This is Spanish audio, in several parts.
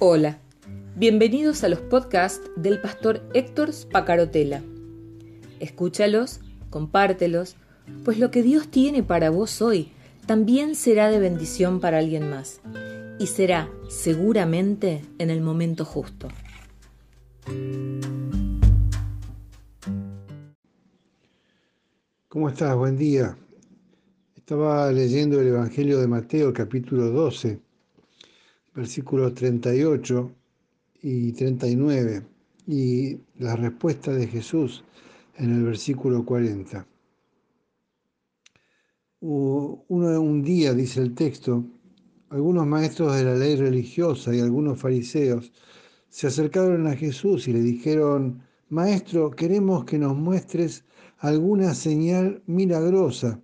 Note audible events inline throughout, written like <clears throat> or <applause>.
Hola, bienvenidos a los podcasts del pastor Héctor Spacarotela. Escúchalos, compártelos, pues lo que Dios tiene para vos hoy también será de bendición para alguien más y será seguramente en el momento justo. ¿Cómo estás? Buen día. Estaba leyendo el Evangelio de Mateo capítulo 12 versículos 38 y 39, y la respuesta de Jesús en el versículo 40. Uno, un día, dice el texto, algunos maestros de la ley religiosa y algunos fariseos se acercaron a Jesús y le dijeron, Maestro, queremos que nos muestres alguna señal milagrosa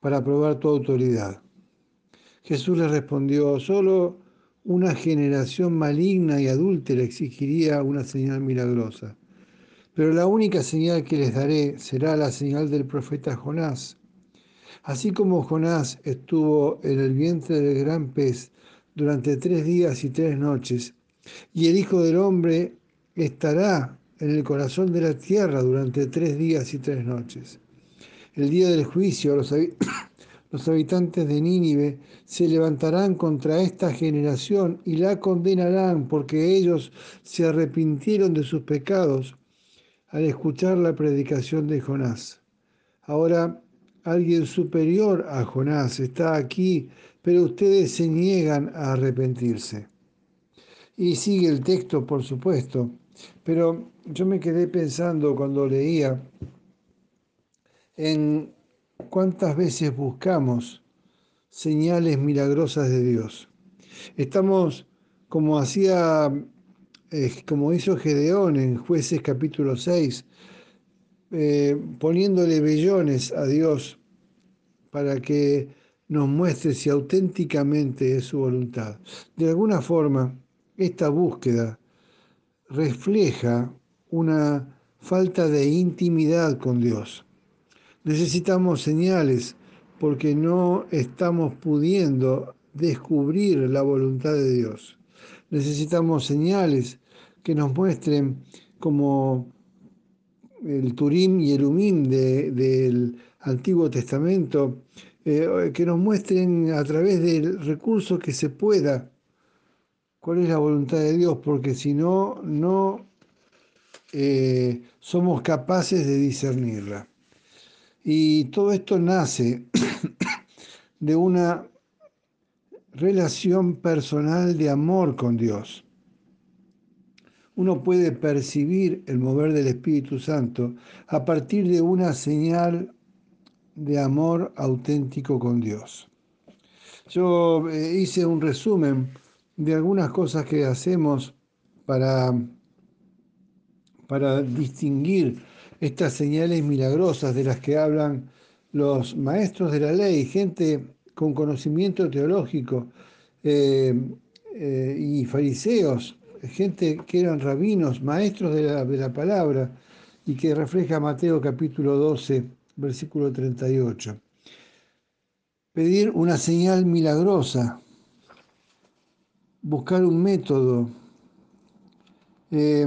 para probar tu autoridad. Jesús les respondió, solo una generación maligna y adúltera exigiría una señal milagrosa. Pero la única señal que les daré será la señal del profeta Jonás. Así como Jonás estuvo en el vientre del gran pez durante tres días y tres noches, y el Hijo del Hombre estará en el corazón de la tierra durante tres días y tres noches. El día del juicio los, <coughs> los habitantes de Nínive se levantarán contra esta generación y la condenarán porque ellos se arrepintieron de sus pecados al escuchar la predicación de Jonás. Ahora alguien superior a Jonás está aquí, pero ustedes se niegan a arrepentirse. Y sigue el texto, por supuesto, pero yo me quedé pensando cuando leía en ¿Cuántas veces buscamos señales milagrosas de Dios? Estamos como hacía, eh, como hizo Gedeón en Jueces capítulo 6, eh, poniéndole vellones a Dios para que nos muestre si auténticamente es su voluntad. De alguna forma, esta búsqueda refleja una falta de intimidad con Dios. Necesitamos señales porque no estamos pudiendo descubrir la voluntad de Dios. Necesitamos señales que nos muestren como el Turim y el Umim del Antiguo Testamento, eh, que nos muestren a través del recurso que se pueda cuál es la voluntad de Dios, porque si no, no eh, somos capaces de discernirla. Y todo esto nace <coughs> de una relación personal de amor con Dios. Uno puede percibir el mover del Espíritu Santo a partir de una señal de amor auténtico con Dios. Yo eh, hice un resumen de algunas cosas que hacemos para, para distinguir estas señales milagrosas de las que hablan los maestros de la ley, gente con conocimiento teológico eh, eh, y fariseos, gente que eran rabinos, maestros de la, palabra y que refleja Mateo capítulo 12, versículo 38. Pedir una señal milagrosa, buscar un método. Eh,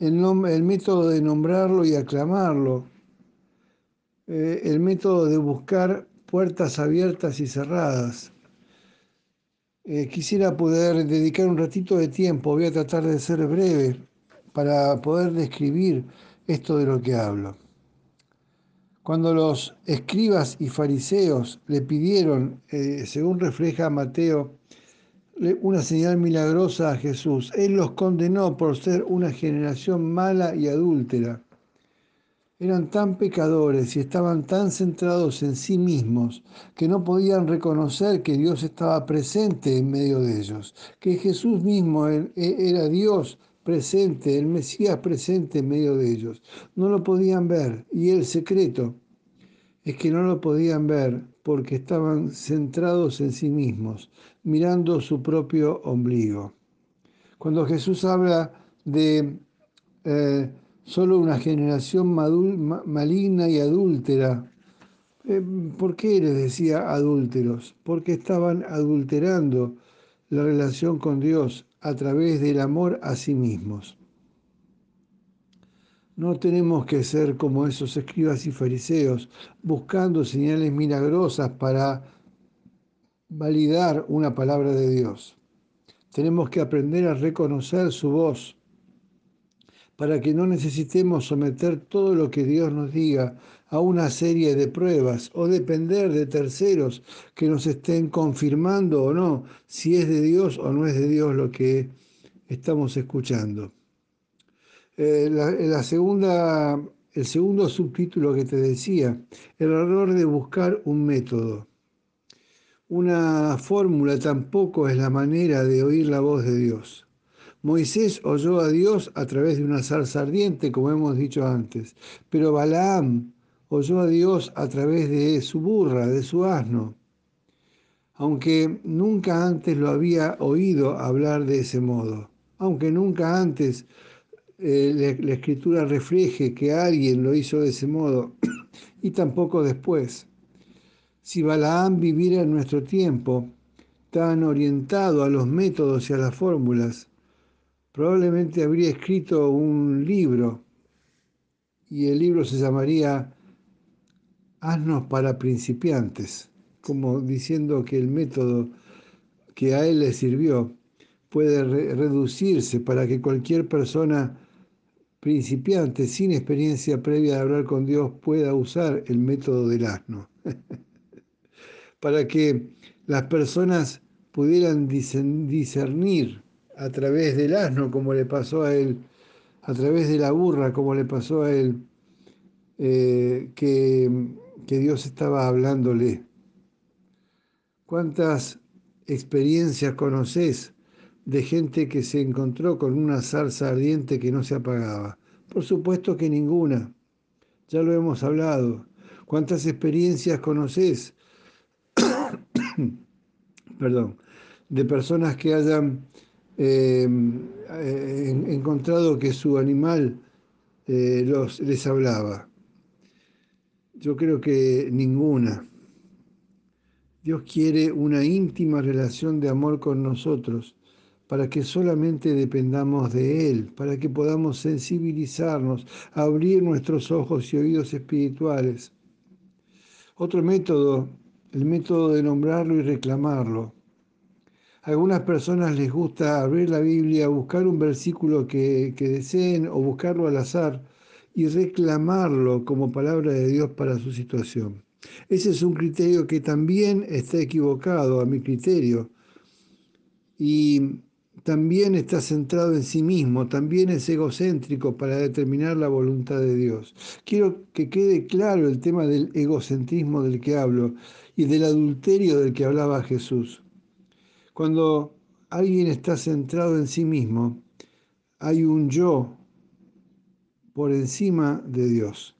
el, método de nombrarlo y aclamarlo, eh, el método de buscar puertas abiertas y cerradas. Eh, quisiera poder dedicar un ratito de tiempo, voy a tratar de ser breve para poder describir esto de lo que hablo. Cuando los escribas y fariseos le pidieron, eh, según refleja Mateo una señal milagrosa a Jesús. Él los condenó por ser una generación mala y adúltera. Eran tan pecadores y estaban tan centrados en sí mismos que no podían reconocer que Dios estaba presente en medio de ellos, que Jesús mismo e, era Dios presente, el Mesías presente en medio de ellos. No lo podían ver y el secreto es que no lo podían ver porque estaban centrados en sí mismos, mirando su propio ombligo. Cuando Jesús habla de eh, solo una generación maligna y adúltera, eh, ¿por qué les decía adúlteros? Porque estaban adulterando la relación con Dios a través del amor a sí mismos. No tenemos que ser como esos escribas y fariseos, buscando señales milagrosas para validar una palabra de Dios. Tenemos que aprender a reconocer su voz para que no necesitemos someter todo lo que Dios nos diga a una serie de pruebas o depender de terceros que nos estén confirmando o no si es de Dios o no es de Dios lo que estamos escuchando. Eh, la, segunda, el segundo subtítulo que te decía, el error de buscar un método. Una fórmula tampoco es la manera de oír la voz de Dios. Moisés oyó a Dios a través de una zarza ardiente, como hemos dicho antes, pero Balaam oyó a Dios a través de su burra, de su asno, aunque nunca antes lo había oído hablar de ese modo, aunque nunca antes eh, la, escritura refleje que alguien lo hizo de ese modo, <clears throat> y tampoco después. Si Balaam viviera en nuestro tiempo, tan orientado a los métodos y a las fórmulas, probablemente habría escrito un libro y el libro se llamaría Asnos para principiantes, como diciendo que el método que a él le sirvió puede reducirse para que cualquier persona principiante sin experiencia previa de hablar con Dios pueda usar el método del asno. <laughs> para que las personas pudieran discernir a través del asno como le pasó a él, a través de la burra como le pasó a él, eh, que, que Dios estaba hablándole. ¿Cuántas experiencias conoces de gente que se encontró con una zarza ardiente que no se apagaba? Por supuesto que ninguna. Ya lo hemos hablado. ¿Cuántas experiencias conoces? <coughs> Perdón. De personas que hayan eh, eh, encontrado que su animal eh, los, les hablaba. Yo creo que ninguna. Dios quiere una íntima relación de amor con nosotros para que solamente dependamos de Él, para que podamos sensibilizarnos, abrir nuestros ojos y oídos espirituales. Otro método, el método de nombrarlo y reclamarlo. A algunas personas les gusta abrir la Biblia, buscar un versículo que, que deseen o buscarlo al azar y reclamarlo como palabra de Dios para su situación. Ese es un criterio que también está equivocado a mi criterio y también está centrado en sí mismo, también es egocéntrico para determinar la voluntad de Dios. Quiero que quede claro el tema del egocentrismo del que hablo y del adulterio del que hablaba Jesús. Cuando alguien está centrado en sí mismo, hay un yo por encima de Dios.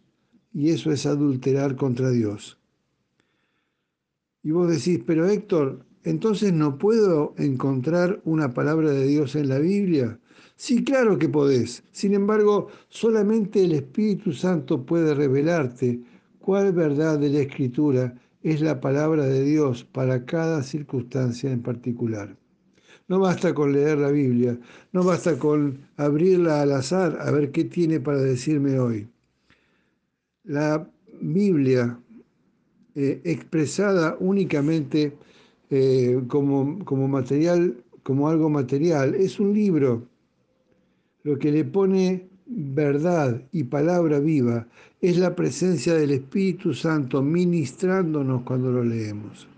Y eso es adulterar contra Dios. Y vos decís, pero Héctor, entonces no puedo encontrar una palabra de Dios en la Biblia. Sí, claro que podés. Sin embargo, solamente el Espíritu Santo puede revelarte cuál verdad de la Escritura es la palabra de Dios para cada circunstancia en particular. No basta con leer la Biblia, no basta con abrirla al azar a ver qué tiene para decirme hoy. La Biblia eh, expresada únicamente eh, como, como material, como algo material. Es un libro. Lo que le pone verdad y palabra viva es la presencia del Espíritu Santo ministrándonos cuando lo leemos.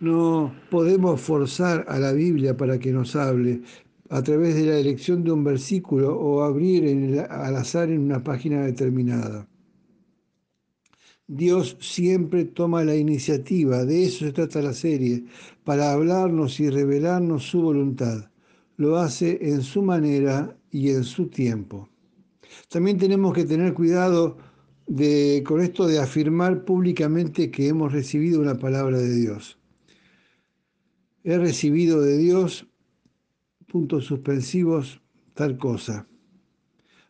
No podemos forzar a la Biblia para que nos hable a través de la elección de un versículo o abrir al azar en una página determinada. Dios siempre toma la iniciativa, de eso se trata la serie, para hablarnos y revelarnos su voluntad. Lo hace en su manera y en su tiempo. También tenemos que tener cuidado de, con esto de afirmar públicamente que hemos recibido una palabra de Dios. He recibido de Dios, puntos suspensivos, tal cosa.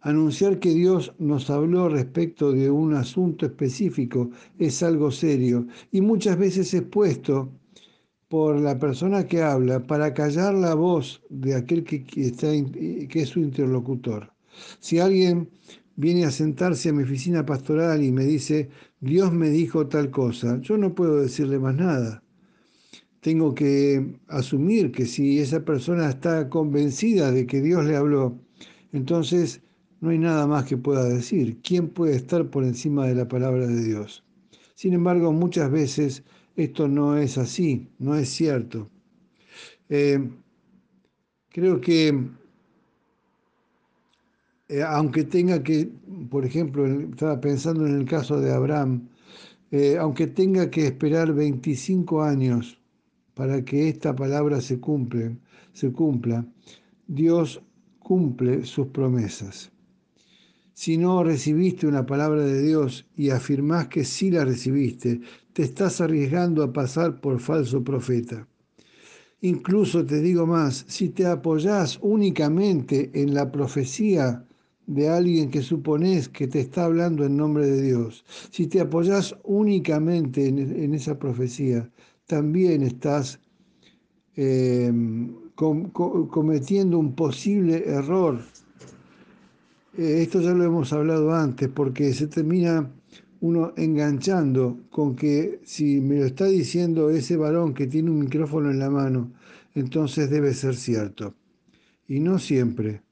Anunciar que Dios nos habló respecto de un asunto específico es algo serio y muchas veces es puesto por la persona que habla para callar la voz de aquel que, está, que es su interlocutor. Si alguien viene a sentarse a mi oficina pastoral y me dice, Dios me dijo tal cosa, yo no puedo decirle más nada. Tengo que asumir que si esa persona está convencida de que Dios le habló, entonces no hay nada más que pueda decir. ¿Quién puede estar por encima de la palabra de Dios? Sin embargo, muchas veces esto no es así, no es cierto. Eh, creo que eh, aunque tenga que, por ejemplo, estaba pensando en el caso de Abraham, eh, aunque tenga que esperar 25 años para que esta palabra se, cumple, se cumpla, Dios cumple sus promesas. Si no recibiste una palabra de Dios y afirmás que sí la recibiste, te estás arriesgando a pasar por falso profeta. Incluso te digo más, si te apoyás únicamente en la profecía de alguien que supones que te está hablando en nombre de Dios, si te apoyas únicamente en, esa profecía, también estás em, cometiendo un posible error. Eh, esto ya lo hemos hablado antes, porque se termina uno enganchando con que si me lo está diciendo ese varón que tiene un micrófono en la mano, entonces debe ser cierto. Y no siempre.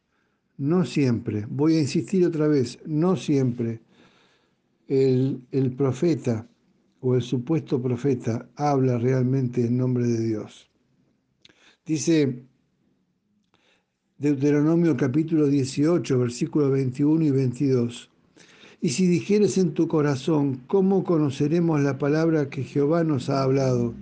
No siempre, voy a insistir otra vez, no siempre el, el profeta o el supuesto profeta habla realmente en nombre de Dios. Dice Deuteronomio capítulo 18, versículos 21 y 22. Y si dijeres en tu corazón, ¿cómo conoceremos la palabra que Jehová nos ha hablado?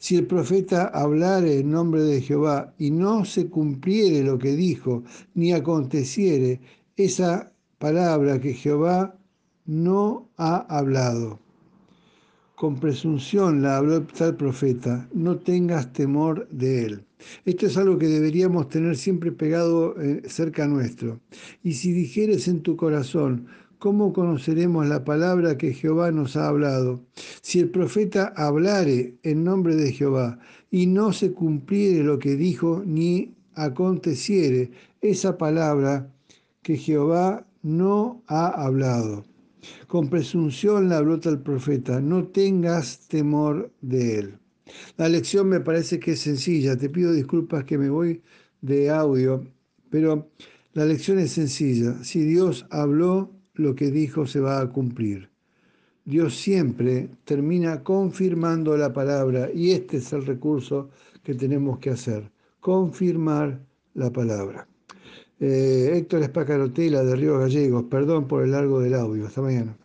Si el profeta hablare en nombre de Jehová y no se cumpliere lo que dijo, ni aconteciere esa palabra que Jehová no ha hablado. Con presunción la habló tal profeta, no tengas temor de él. Esto es algo que deberíamos tener siempre pegado eh, cerca nuestro. Y si dijeres en tu corazón, ¿cómo conoceremos la palabra que Jehová nos ha hablado? Si el profeta hablare en nombre de Jehová y no se cumpliere lo que dijo, ni aconteciere esa palabra que Jehová no ha hablado. Con presunción la brota el profeta, no tengas temor de él. La lección me parece que es sencilla, te pido disculpas que me voy de audio, pero la lección es sencilla. Si Dios habló, lo que dijo se va a cumplir. Dios siempre termina confirmando la palabra y este es el recurso que tenemos que hacer, confirmar la palabra. Eh, Héctor Espacarotela de Río Gallegos, perdón por el largo del audio, hasta mañana.